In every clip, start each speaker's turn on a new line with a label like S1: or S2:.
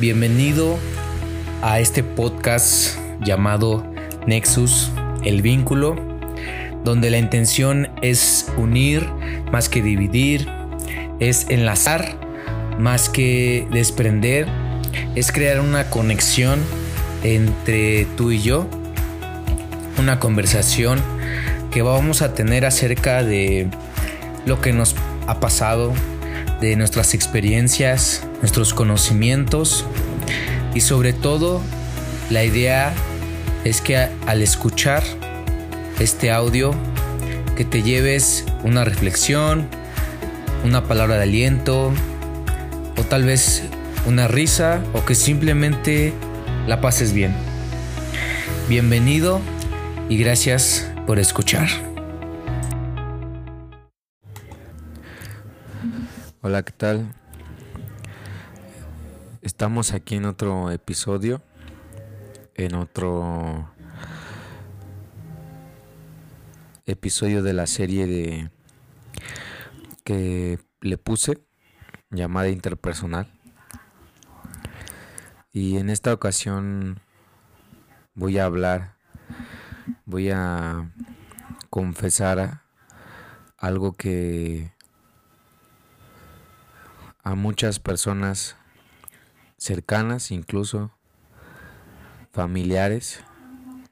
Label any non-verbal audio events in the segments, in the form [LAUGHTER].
S1: Bienvenido a este podcast llamado Nexus, el vínculo, donde la intención es unir más que dividir, es enlazar más que desprender, es crear una conexión entre tú y yo, una conversación que vamos a tener acerca de lo que nos ha pasado, de nuestras experiencias, nuestros conocimientos y sobre todo la idea es que al escuchar este audio que te lleves una reflexión, una palabra de aliento o tal vez una risa o que simplemente la pases bien. Bienvenido y gracias por escuchar.
S2: Hola, ¿qué tal? Estamos aquí en otro episodio, en otro episodio de la serie de que le puse llamada interpersonal. Y en esta ocasión voy a hablar, voy a confesar algo que a muchas personas cercanas, incluso familiares,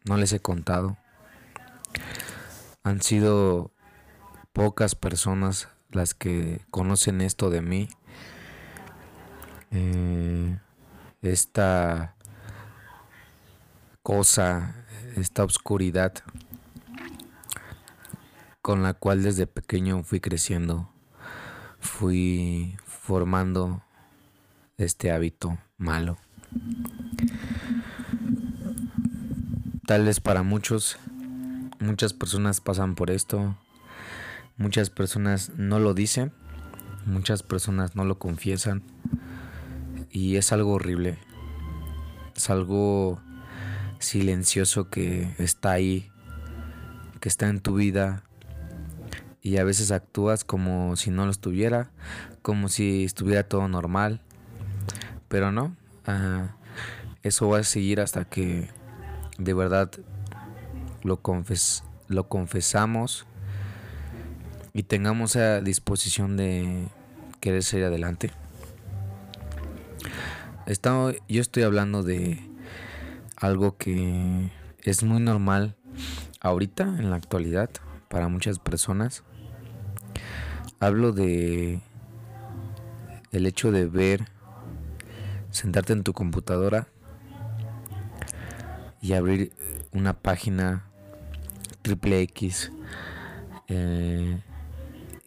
S2: no les he contado. Han sido pocas personas las que conocen esto de mí. Eh, esta cosa, esta oscuridad con la cual desde pequeño fui creciendo, fui formando este hábito malo. Tal vez para muchos, muchas personas pasan por esto, muchas personas no lo dicen, muchas personas no lo confiesan. Y es algo horrible, es algo silencioso que está ahí, que está en tu vida. Y a veces actúas como si no lo estuviera, como si estuviera todo normal, pero no, eso va a seguir hasta que de verdad lo, confes lo confesamos y tengamos esa disposición de querer seguir adelante. yo estoy hablando de algo que es muy normal ahorita, en la actualidad, para muchas personas. Hablo de el hecho de ver, sentarte en tu computadora y abrir una página triple X eh,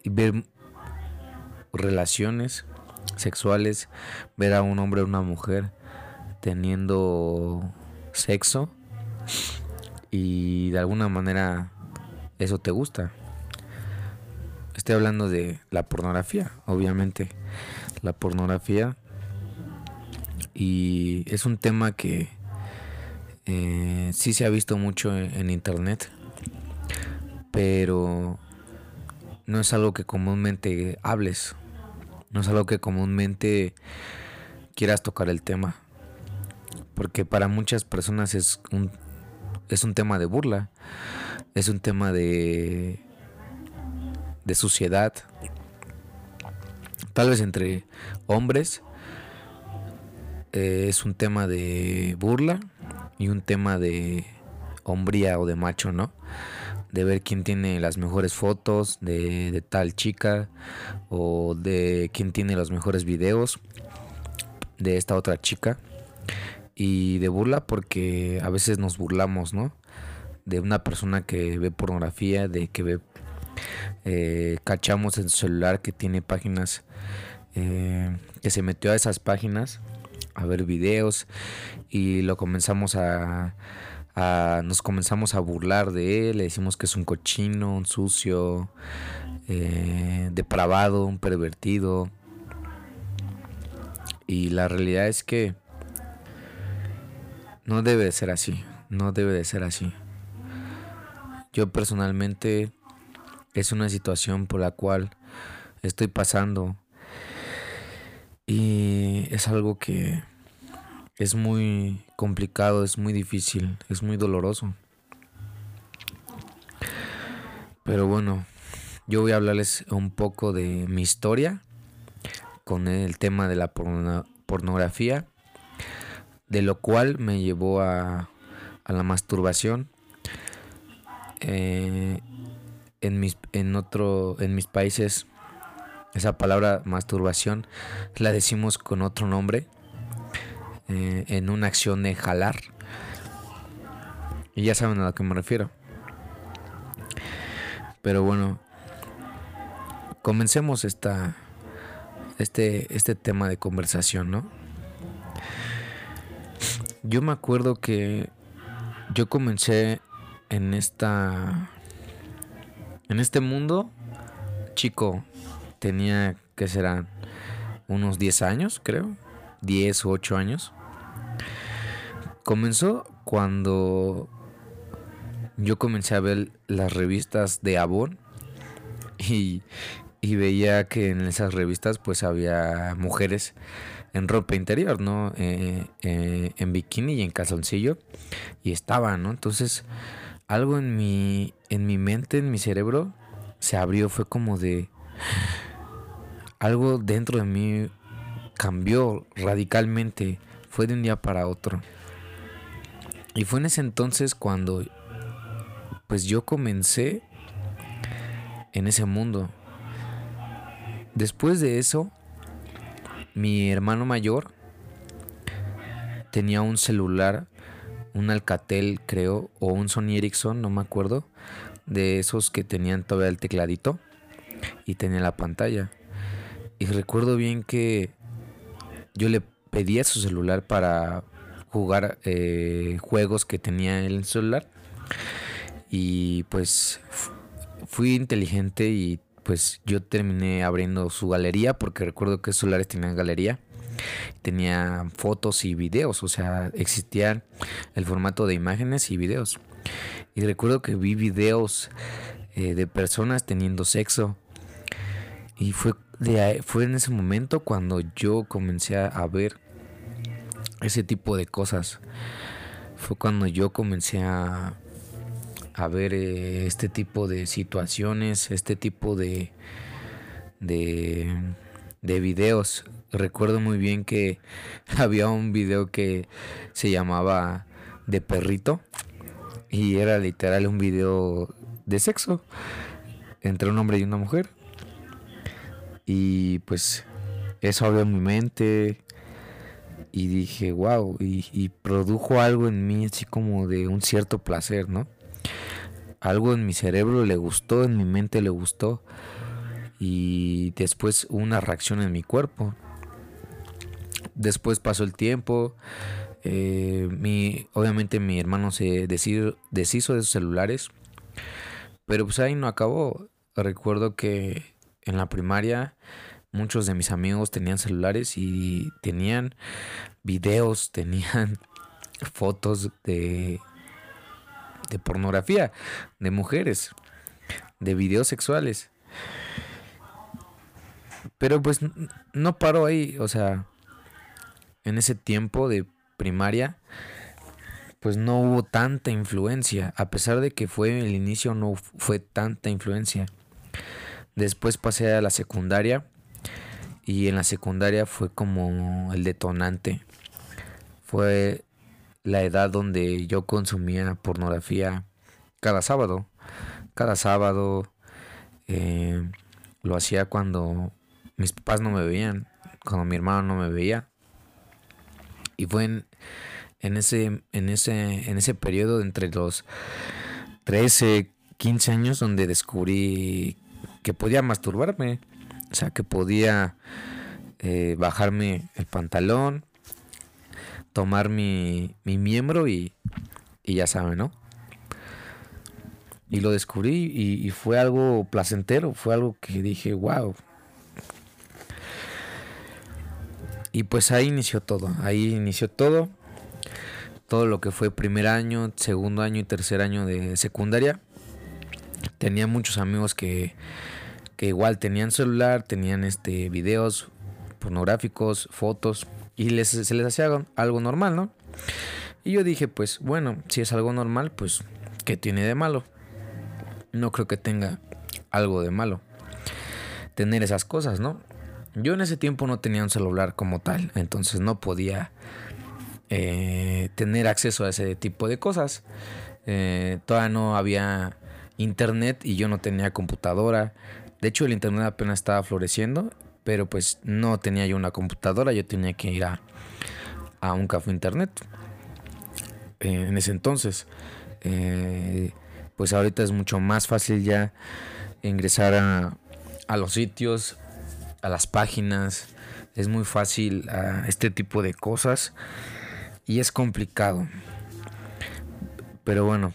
S2: y ver relaciones sexuales, ver a un hombre o una mujer teniendo sexo y de alguna manera eso te gusta. Estoy hablando de la pornografía, obviamente. La pornografía. Y es un tema que eh, sí se ha visto mucho en, internet. Pero no es algo que comúnmente hables. No es algo que comúnmente quieras tocar el tema. Porque para muchas personas es un, es un tema de burla. Es un tema de de suciedad, tal vez entre hombres, eh, es un tema de burla y un tema de hombría o de macho, ¿no? De ver quién tiene las mejores fotos de, tal chica o de quién tiene los mejores videos de esta otra chica. Y de burla porque a veces nos burlamos, ¿no? De una persona que ve pornografía, de que ve eh, cachamos en su celular que tiene páginas, eh, que se metió a esas páginas a ver videos y lo comenzamos a, nos comenzamos a burlar de él, le decimos que es un cochino, un sucio, eh, depravado, un pervertido. Y la realidad es que no debe de ser así, no debe de ser así. Yo personalmente es una situación por la cual estoy pasando y es algo que es muy complicado, es muy difícil, es muy doloroso. Pero bueno, yo voy a hablarles un poco de mi historia con el tema de la pornografía, de lo cual me llevó a, la masturbación. Eh, en mis en otro en mis países esa palabra masturbación la decimos con otro nombre eh, en una acción de jalar. Y ya saben a lo que me refiero. Pero bueno comencemos esta este este tema de conversación no yo me acuerdo que yo comencé en esta en este mundo, chico, tenía que serán unos 10 años, creo, 10 u 8 años. Comenzó cuando yo comencé a ver las revistas de Avon y, veía que en esas revistas pues había mujeres en ropa interior, ¿no? Eh, eh, en bikini y en calzoncillo y estaban, ¿no? Entonces algo en mi, en mi mente, en mi cerebro, se abrió. Fue como de... Algo dentro de mí cambió radicalmente. Fue de un día para otro. Y fue en ese entonces cuando pues yo comencé en ese mundo. Después de eso, mi hermano mayor tenía un celular un Alcatel, creo, o un Sony Ericsson, no me acuerdo, de esos que tenían todavía el tecladito y tenía la pantalla. Y recuerdo bien que yo le pedía su celular para jugar eh, juegos que tenía en el celular. Y pues fui inteligente y pues yo terminé abriendo su galería porque recuerdo que celulares tenían galería tenía fotos y videos, o sea, existían el formato de imágenes y videos. Y recuerdo que vi videos eh, de personas teniendo sexo. Y fue, de, fue en ese momento cuando yo comencé a ver ese tipo de cosas. Fue cuando yo comencé a, a ver eh, este tipo de situaciones, este tipo de, de, de videos recuerdo muy bien que [LAUGHS] había un video que se llamaba De perrito y era literal un video de sexo entre un hombre y una mujer. Y pues eso abrió mi mente y dije, wow, y, produjo algo en mí así como de un cierto placer, ¿no? Algo en mi cerebro le gustó, en mi mente le gustó y después una reacción en mi cuerpo. Después pasó el tiempo. Eh, mi, obviamente mi hermano se deshizo, deshizo de sus celulares. Pero pues ahí no acabó. Recuerdo que en la primaria muchos de mis amigos tenían celulares y tenían videos, [LAUGHS] tenían fotos de, de pornografía, de mujeres, de videos sexuales. Pero pues no paró ahí, o sea, en ese tiempo de primaria, pues no hubo tanta influencia. A pesar de que fue el inicio, no fue tanta influencia. Después pasé a la secundaria y en la secundaria fue como el detonante. Fue la edad donde yo consumía pornografía cada sábado. Cada sábado eh, lo hacía cuando mis papás no me veían, cuando mi hermano no me veía. Y fue en, ese, en, ese, en ese periodo entre los 13, 15 años donde descubrí que podía masturbarme. O sea, que podía eh, bajarme el pantalón, tomar mi, miembro y, ya saben, ¿no? Y lo descubrí y, y, fue algo placentero, fue algo que dije, wow, Y pues ahí inició todo, ahí inició todo. Todo lo que fue primer año, segundo año y tercer año de secundaria. Tenía muchos amigos que, que igual tenían celular, tenían este videos, pornográficos, fotos, y les, se les hacía algo normal, ¿no? Y yo dije, pues bueno, si es algo normal, pues ¿qué tiene de malo? No creo que tenga algo de malo tener esas cosas, ¿no? Yo en ese tiempo no tenía un celular como tal, entonces no podía eh, tener acceso a ese tipo de cosas. Eh, todavía no había internet y yo no tenía computadora. De hecho, el internet apenas estaba floreciendo, pero pues no tenía yo una computadora, yo tenía que ir a, a un café internet. Eh, en ese entonces, pues ahorita es mucho más fácil ya ingresar a, a los sitios, a las páginas. Es muy fácil a este tipo de cosas y es complicado. Pero bueno,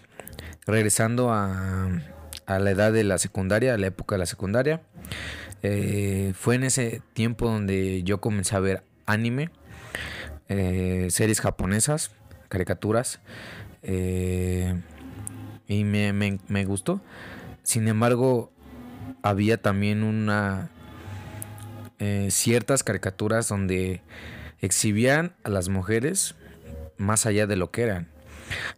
S2: regresando a, la edad de la secundaria, a la época de la secundaria, eh, fue en ese tiempo donde yo comencé a ver anime, eh, series japonesas, caricaturas, eh, y me, gustó. Sin embargo, había también una ciertas caricaturas donde exhibían a las mujeres más allá de lo que eran.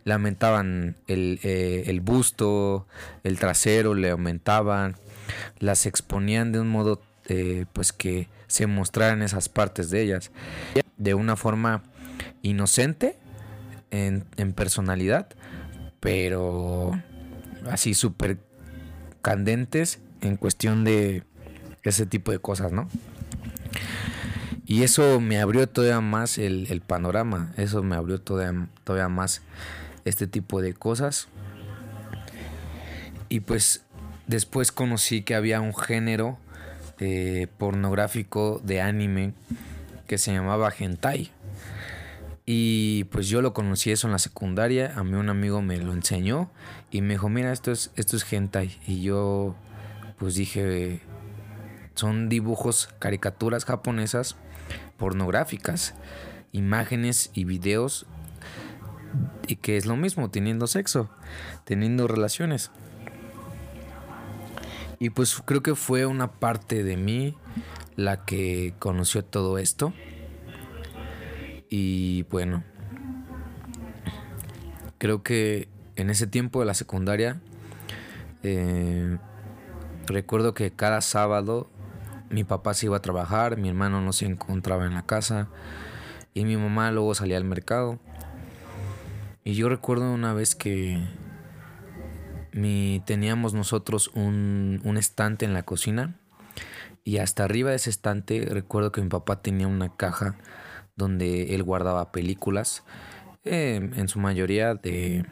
S2: Lamentaban el, eh, el busto, el trasero, le aumentaban, las exponían de un modo eh, pues que se mostraran esas partes de ellas de una forma inocente en, en personalidad, pero así súper candentes en cuestión de ese tipo de cosas, ¿no? Y eso me abrió todavía más el, panorama, eso me abrió todavía, todavía más este tipo de cosas. Y pues después conocí que había un género eh, pornográfico de anime que se llamaba hentai. Y pues yo lo conocí eso en la secundaria, a mí un amigo me lo enseñó y me dijo, mira, esto es, esto es hentai. Y yo pues dije, son dibujos, caricaturas japonesas pornográficas, imágenes y videos y que es lo mismo, teniendo sexo, teniendo relaciones. Y pues creo que fue una parte de mí la que conoció todo esto. Y bueno, creo que en ese tiempo de la secundaria, eh, recuerdo que cada sábado mi papá se iba a trabajar, mi hermano no se encontraba en la casa y mi mamá luego salía al mercado. Y yo recuerdo una vez que mi, teníamos nosotros un, estante en la cocina y hasta arriba de ese estante recuerdo que mi papá tenía una caja donde él guardaba películas, eh, en su mayoría de,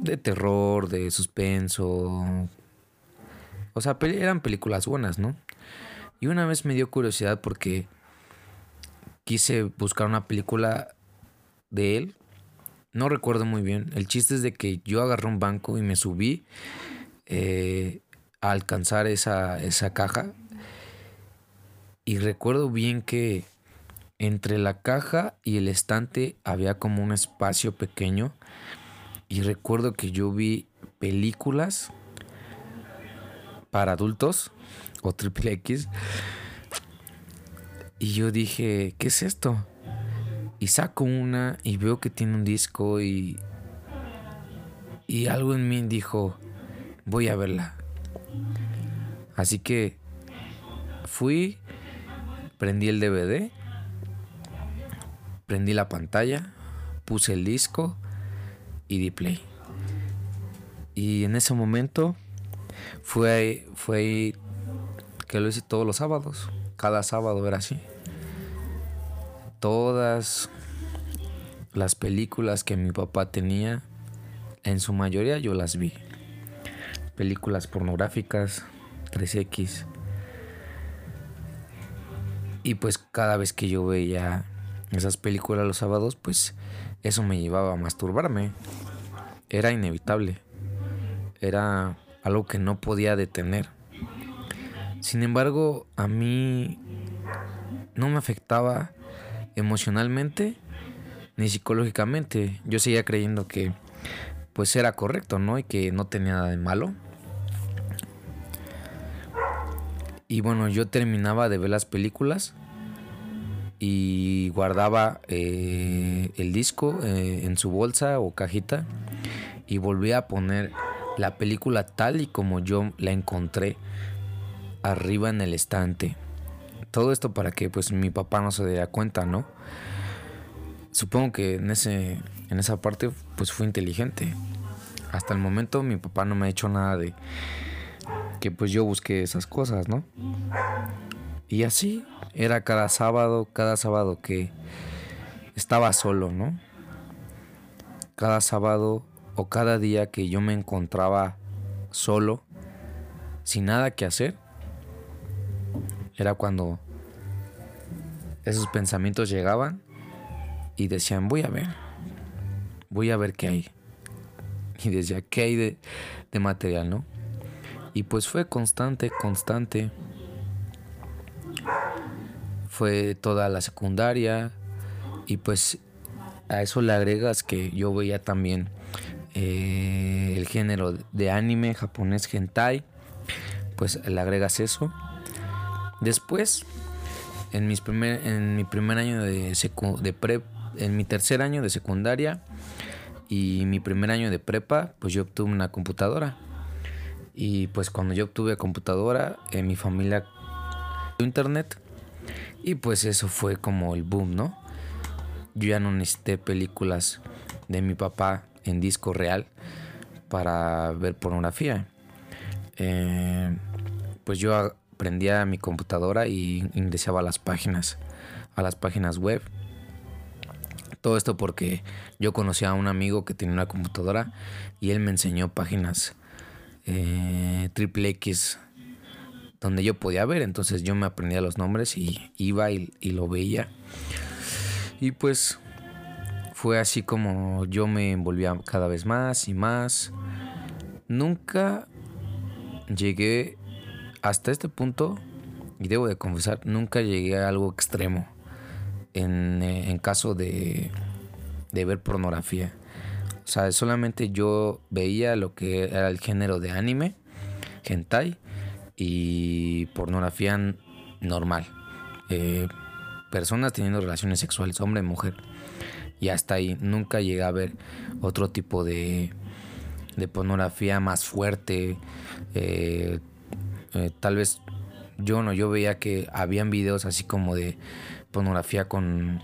S2: de terror, de suspenso. O sea, eran películas buenas, ¿no? Y una vez me dio curiosidad porque quise buscar una película de él. No recuerdo muy bien. El chiste es de que yo agarré un banco y me subí eh, a alcanzar esa, esa caja. Y recuerdo bien que entre la caja y el estante había como un espacio pequeño. Y recuerdo que yo vi películas para adultos o triple X. Y yo dije, ¿qué es esto? Y saco una y veo que tiene un disco y... Y algo en mí dijo, voy a verla. Así que fui, prendí el DVD, prendí la pantalla, puse el disco y di play. Y en ese momento fue, fue que lo hice todos los sábados. Cada sábado era así. Todas las películas que mi papá tenía, en su mayoría yo las vi. Películas pornográficas, 3X. Y pues cada vez que yo veía esas películas los sábados, pues eso me llevaba a masturbarme. Era inevitable. Era algo que no podía detener. Sin embargo, a mí no me afectaba emocionalmente ni psicológicamente. Yo seguía creyendo que pues era correcto, ¿no? Y que no tenía nada de malo. Y bueno, yo terminaba de ver las películas y guardaba eh, el disco eh, en su bolsa o cajita y volvía a poner la película tal y como yo la encontré arriba en el estante. Todo esto para que pues mi papá no se diera cuenta, ¿no? Supongo que en ese en esa parte pues fue inteligente. Hasta el momento mi papá no me ha hecho nada de que pues yo busqué esas cosas, ¿no? Y así era cada sábado, cada sábado que estaba solo, ¿no? Cada sábado o cada día que yo me encontraba solo, sin nada que hacer, era cuando esos pensamientos llegaban y decían, voy a ver, voy a ver qué hay. Y decía, ¿qué hay de, de material, no? Y pues fue constante, constante. Fue toda la secundaria. Y pues a eso le agregas que yo veía también eh, el género de anime japonés hentai. Pues le agregas eso. Después, en, mis primer, en mi primer año de, de prep, en mi tercer año de secundaria y mi primer año de prepa, pues yo obtuve una computadora. Y pues cuando yo obtuve computadora, en mi familia internet. Y pues eso fue como el boom, ¿no? Yo ya no necesité películas de mi papá en disco real para ver pornografía. Eh, pues yo prendía mi computadora y ingresaba a las páginas, a las páginas web. Todo esto porque yo conocía a un amigo que tenía una computadora y él me enseñó páginas eh, triple X donde yo podía ver. Entonces yo me aprendía los nombres y iba y, lo veía. Y pues fue así como yo me envolvía cada vez más y más. Nunca llegué hasta este punto, y debo de confesar, nunca llegué a algo extremo en, eh, en caso de, de ver pornografía. O sea, solamente yo veía lo que era el género de anime, hentai y pornografía normal. Eh, personas teniendo relaciones sexuales, hombre y mujer. Y hasta ahí nunca llegué a ver otro tipo de, de pornografía más fuerte. Eh, eh, tal vez yo no, yo veía que habían videos así como de pornografía con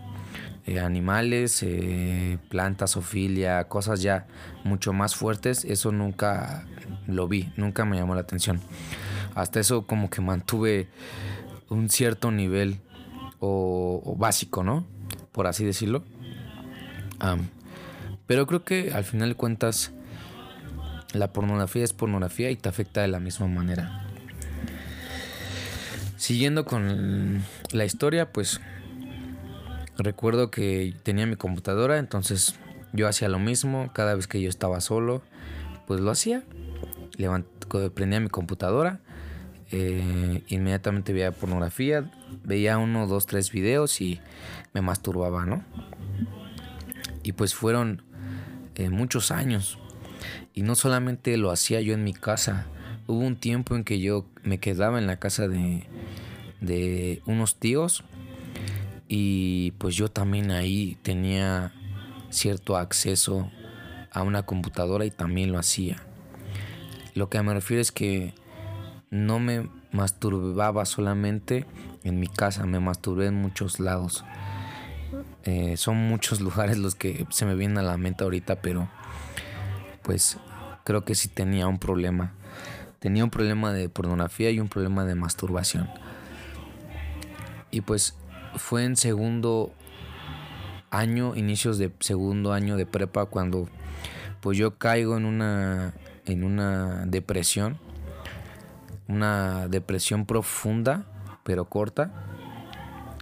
S2: eh, animales, eh, plantas, ofilia, cosas ya mucho más fuertes, eso nunca lo vi, nunca me llamó la atención. Hasta eso como que mantuve un cierto nivel o, básico, ¿no? Por así decirlo. pero creo que al final de cuentas la pornografía es pornografía y te afecta de la misma manera. Siguiendo con la historia, pues Recuerdo que tenía mi computadora, entonces yo hacía lo mismo cada vez que yo estaba solo, pues lo hacía. prendía mi computadora, eh, inmediatamente veía pornografía, veía uno, dos, tres videos y me masturbaba, ¿no? Y pues fueron eh, muchos años. Y no solamente lo hacía yo en mi casa, hubo un tiempo en que yo me quedaba en la casa de, de unos tíos y pues yo también ahí tenía cierto acceso a una computadora y también lo hacía. Lo que me refiero es que no me masturbaba solamente en mi casa, me masturbé en muchos lados. Eh, son muchos [LAUGHS] lugares los que se me vienen a la mente ahorita, pero pues creo que sí tenía un problema. Tenía un problema de pornografía y un problema de masturbación. Y pues fue en segundo año, inicios de segundo año de prepa, cuando pues yo caigo en una, en una depresión, una depresión profunda, pero corta,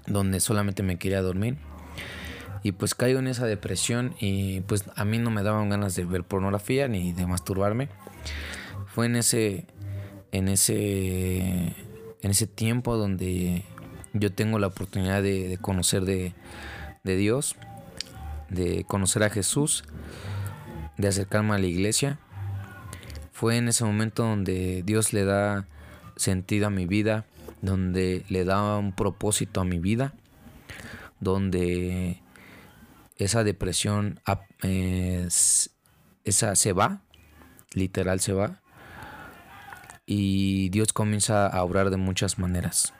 S2: donde solamente me quería dormir. Y pues caigo en esa depresión y pues a mí no me daban ganas de ver pornografía ni de masturbarme. Fue en ese en ese en ese tiempo donde yo tengo la oportunidad de, conocer de, Dios, de conocer a Jesús, de acercarme a la iglesia. Fue en ese momento donde Dios le da sentido a mi vida, donde le da un propósito a mi vida, donde esa depresión esa se va, literal se va, y Dios comienza a obrar de muchas maneras.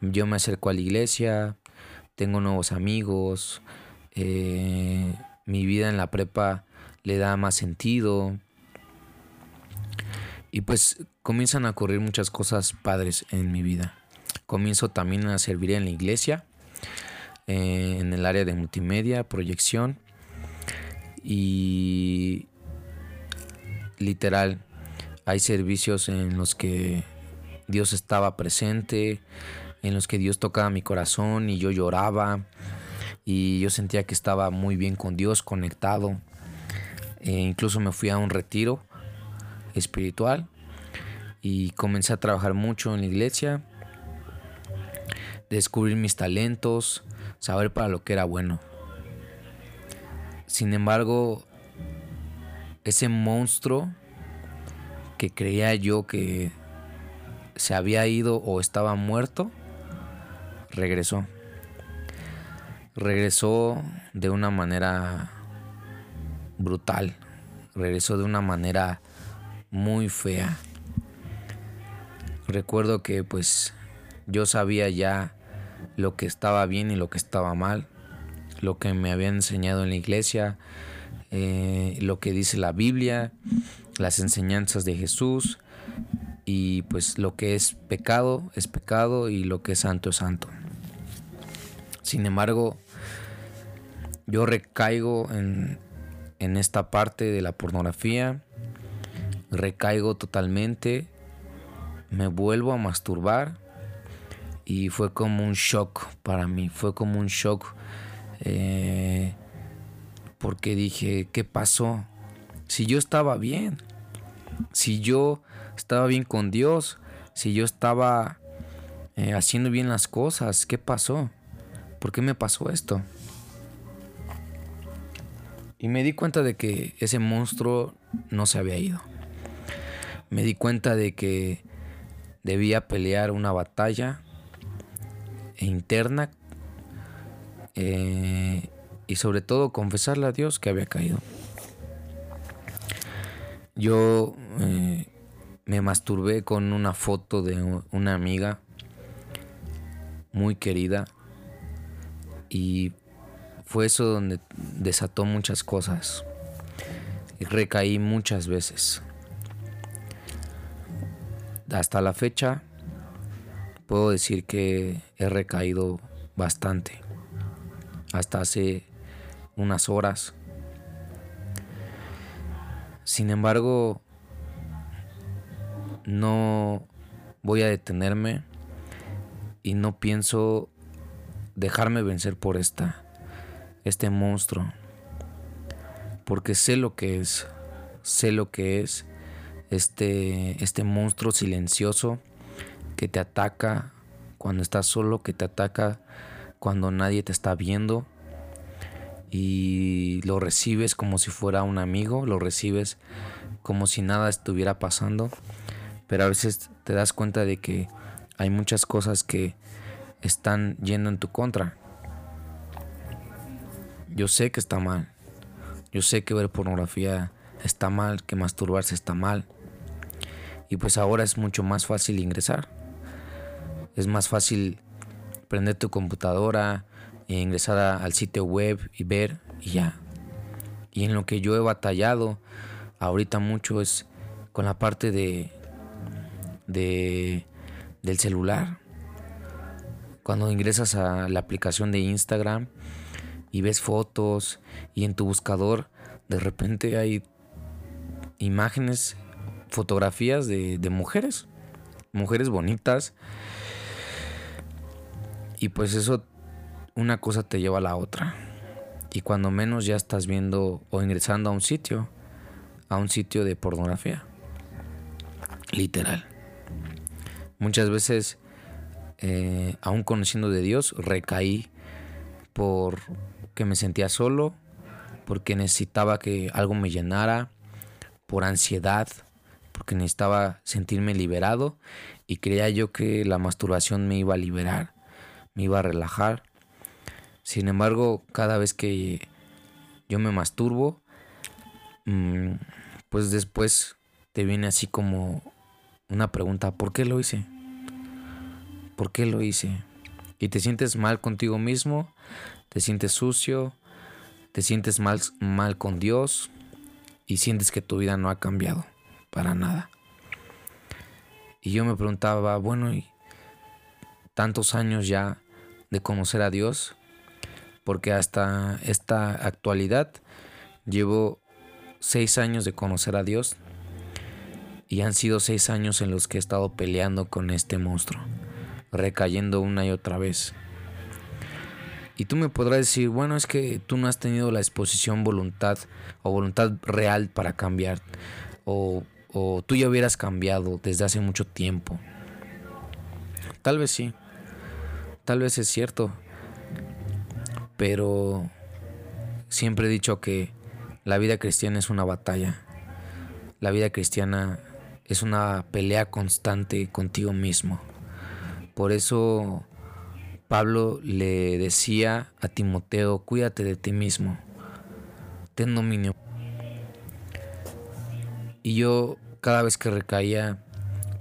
S2: Yo me acerco a la iglesia, tengo nuevos amigos, eh, mi vida en la prepa le da más sentido. Y pues comienzan a ocurrir muchas cosas padres en mi vida. Comienzo también a servir en la iglesia, eh, en el área de multimedia, proyección. Y literal, hay servicios en los que Dios estaba presente, en los que Dios tocaba mi corazón y yo lloraba y yo sentía que estaba muy bien con Dios, conectado. E incluso me fui a un retiro espiritual y comencé a trabajar mucho en la iglesia, descubrir mis talentos, saber para lo que era bueno. Sin embargo, ese monstruo que creía yo que se había ido o estaba muerto, regresó. Regresó de una manera brutal. Regresó de una manera muy fea. Recuerdo que pues yo sabía ya lo que estaba bien y lo que estaba mal, lo que me habían enseñado en la iglesia, eh, lo que dice la Biblia, las enseñanzas de Jesús y pues lo que es pecado es pecado y lo que es santo es santo. Sin embargo, yo recaigo en, en esta parte de la pornografía, recaigo totalmente, me vuelvo a masturbar y fue como un shock para mí, fue como un shock eh, porque dije, ¿qué pasó? Si yo estaba bien, si yo estaba bien con Dios, si yo estaba eh, haciendo bien las cosas, ¿qué pasó? ¿por qué me pasó esto? Y me di cuenta de que ese monstruo no se había ido. Me di cuenta de que debía pelear una batalla interna eh, y sobre todo confesarle a Dios que había caído. Yo eh, me masturbé con una foto de una amiga muy querida y fue eso donde desató muchas cosas. Y recaí muchas veces. Hasta la fecha puedo decir que he recaído bastante. Hasta hace unas horas. Sin embargo, no voy a detenerme y no pienso dejarme vencer por esta, este monstruo. Porque sé lo que es, sé lo que es este, este monstruo silencioso que te ataca cuando estás solo, que te ataca cuando nadie te está viendo y lo recibes como si fuera un amigo, lo recibes como si nada estuviera pasando, pero a veces te das cuenta de que hay muchas cosas que están yendo en tu contra. Yo sé que está mal. Yo sé que ver pornografía está mal, que masturbarse está mal. Y pues ahora es mucho más fácil ingresar. Es más fácil prender tu computadora ingresar al sitio web y ver y ya. Y en lo que yo he batallado ahorita mucho es con la parte de, de del celular. Cuando ingresas a la aplicación de Instagram y ves fotos y en tu buscador de repente hay imágenes, fotografías de, mujeres, mujeres bonitas. Y pues eso, una cosa te lleva a la otra. Y cuando menos ya estás viendo o ingresando a un sitio, a un sitio de pornografía. Literal. Muchas veces eh, aún conociendo de Dios, recaí por que me sentía solo, porque necesitaba que algo me llenara, por ansiedad, porque necesitaba sentirme liberado y creía yo que la masturbación me iba a liberar, me iba a relajar. Sin embargo, cada vez que yo me masturbo, mm, pues después te viene así como una pregunta, ¿por qué lo hice? ¿Por qué lo hice? Y te sientes mal contigo mismo, te sientes sucio, te sientes mal, mal con Dios y sientes que tu vida no ha cambiado para nada. Y yo me preguntaba, bueno, tantos años ya de conocer a Dios, porque hasta esta actualidad llevo seis años de conocer a Dios y han sido seis años en los que he estado peleando con este monstruo, recayendo una y otra vez. Y tú me podrás decir, bueno, es que tú no has tenido la exposición voluntad o voluntad real para cambiar, o, o tú ya hubieras cambiado desde hace mucho tiempo. Tal vez sí, tal vez es cierto, pero siempre he dicho que la vida cristiana es una batalla. La vida cristiana es una pelea constante contigo mismo. Por eso Pablo le decía a Timoteo, cuídate de ti mismo, ten dominio. Y yo cada vez que recaía,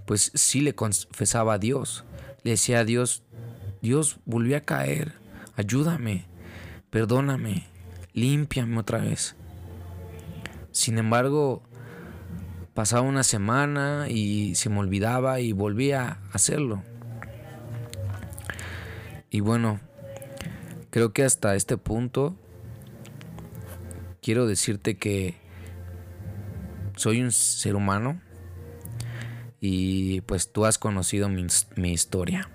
S2: pues sí le confesaba a Dios. Le decía a Dios, Dios volví a caer, ayúdame perdóname, límpiame otra vez. Sin embargo, pasaba una semana y se me olvidaba y volvía a hacerlo. Y bueno, creo que hasta este punto quiero decirte que soy un ser humano y pues tú has conocido mi, mi historia.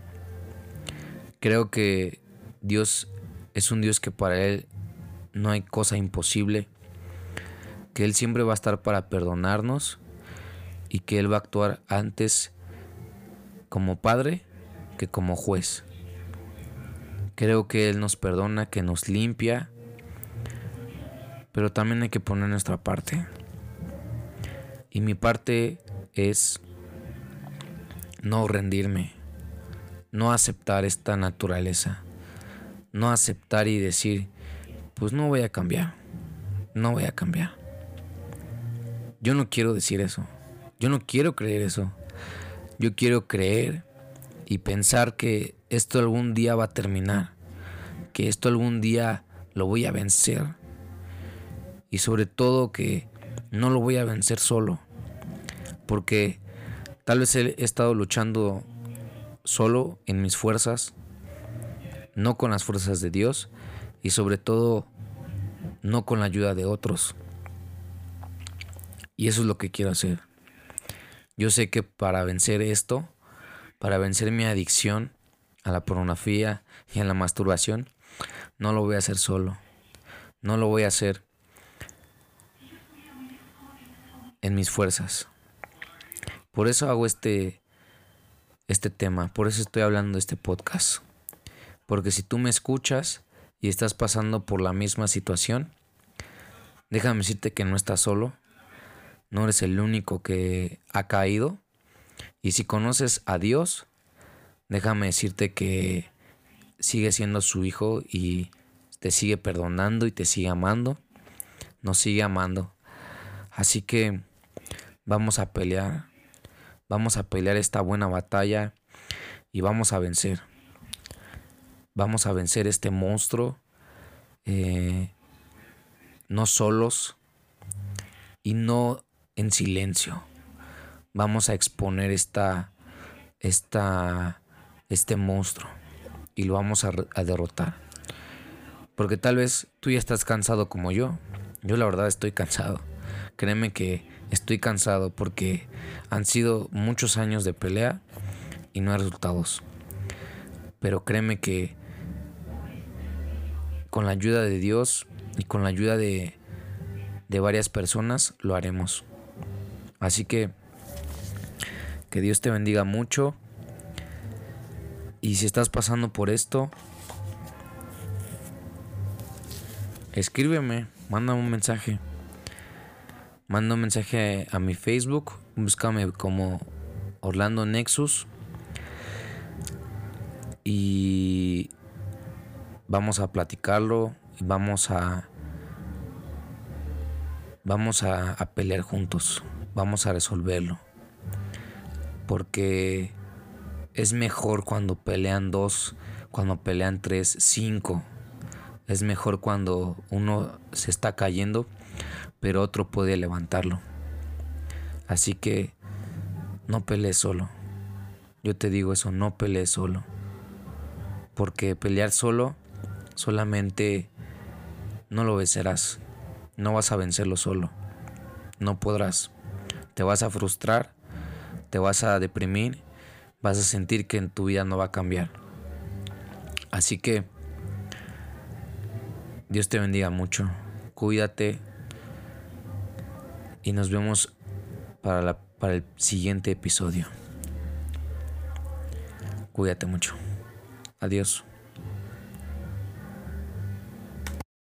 S2: Creo que Dios es un Dios que para Él no hay cosa imposible, que Él siempre va a estar para perdonarnos y que Él va a actuar antes como Padre que como juez. Creo que Él nos perdona, que nos limpia, pero también hay que poner nuestra parte. Y mi parte es no rendirme, no aceptar esta naturaleza no aceptar y decir, pues no voy a cambiar, no voy a cambiar. Yo no quiero decir eso, yo no quiero creer eso, yo quiero creer y pensar que esto algún día va a terminar, que esto algún día lo voy a vencer y sobre todo que no lo voy a vencer solo, porque tal vez he estado luchando solo en mis fuerzas, no con las fuerzas de Dios y sobre todo no con la ayuda de otros. Y eso es lo que quiero hacer. Yo sé que para vencer esto, para vencer mi adicción a la pornografía y a la masturbación, no lo voy a hacer solo. No lo voy a hacer en mis fuerzas. Por eso hago este este tema, por eso estoy hablando de este podcast. Porque si tú me escuchas y estás pasando por la misma situación, déjame decirte que no estás solo, no eres el único que ha caído. Y si conoces a Dios, déjame decirte que sigue siendo su hijo y te sigue perdonando y te sigue amando, nos sigue amando. Así que vamos a pelear, vamos a pelear esta buena batalla y vamos a vencer vamos a vencer este monstruo, eh, no solos y no en silencio. Vamos a exponer esta, esta, este monstruo y lo vamos a, a derrotar. Porque tal vez tú ya estás cansado como yo. Yo la verdad estoy cansado. Créeme que estoy cansado porque han sido muchos años de pelea y no hay resultados. Pero créeme que con la ayuda de Dios y con la ayuda de, de varias personas lo haremos. Así que que Dios te bendiga mucho. Y si estás pasando por esto, escríbeme, manda un mensaje. Manda un mensaje a mi Facebook, búscame como Orlando Nexus. Y vamos a platicarlo y vamos a vamos a, a, pelear juntos, vamos a resolverlo. Porque es mejor cuando pelean dos, cuando pelean tres, cinco. Es mejor cuando uno se está cayendo, pero otro puede levantarlo. Así que no pelees solo. Yo te digo eso, no pelees solo. Porque pelear solo solamente no lo vencerás. No vas a vencerlo solo. No podrás. Te vas a frustrar, te vas a deprimir, vas a sentir que en tu vida no va a cambiar. Así que Dios te bendiga mucho. Cuídate. Y nos vemos para, la, para el siguiente episodio. Cuídate mucho. Adiós.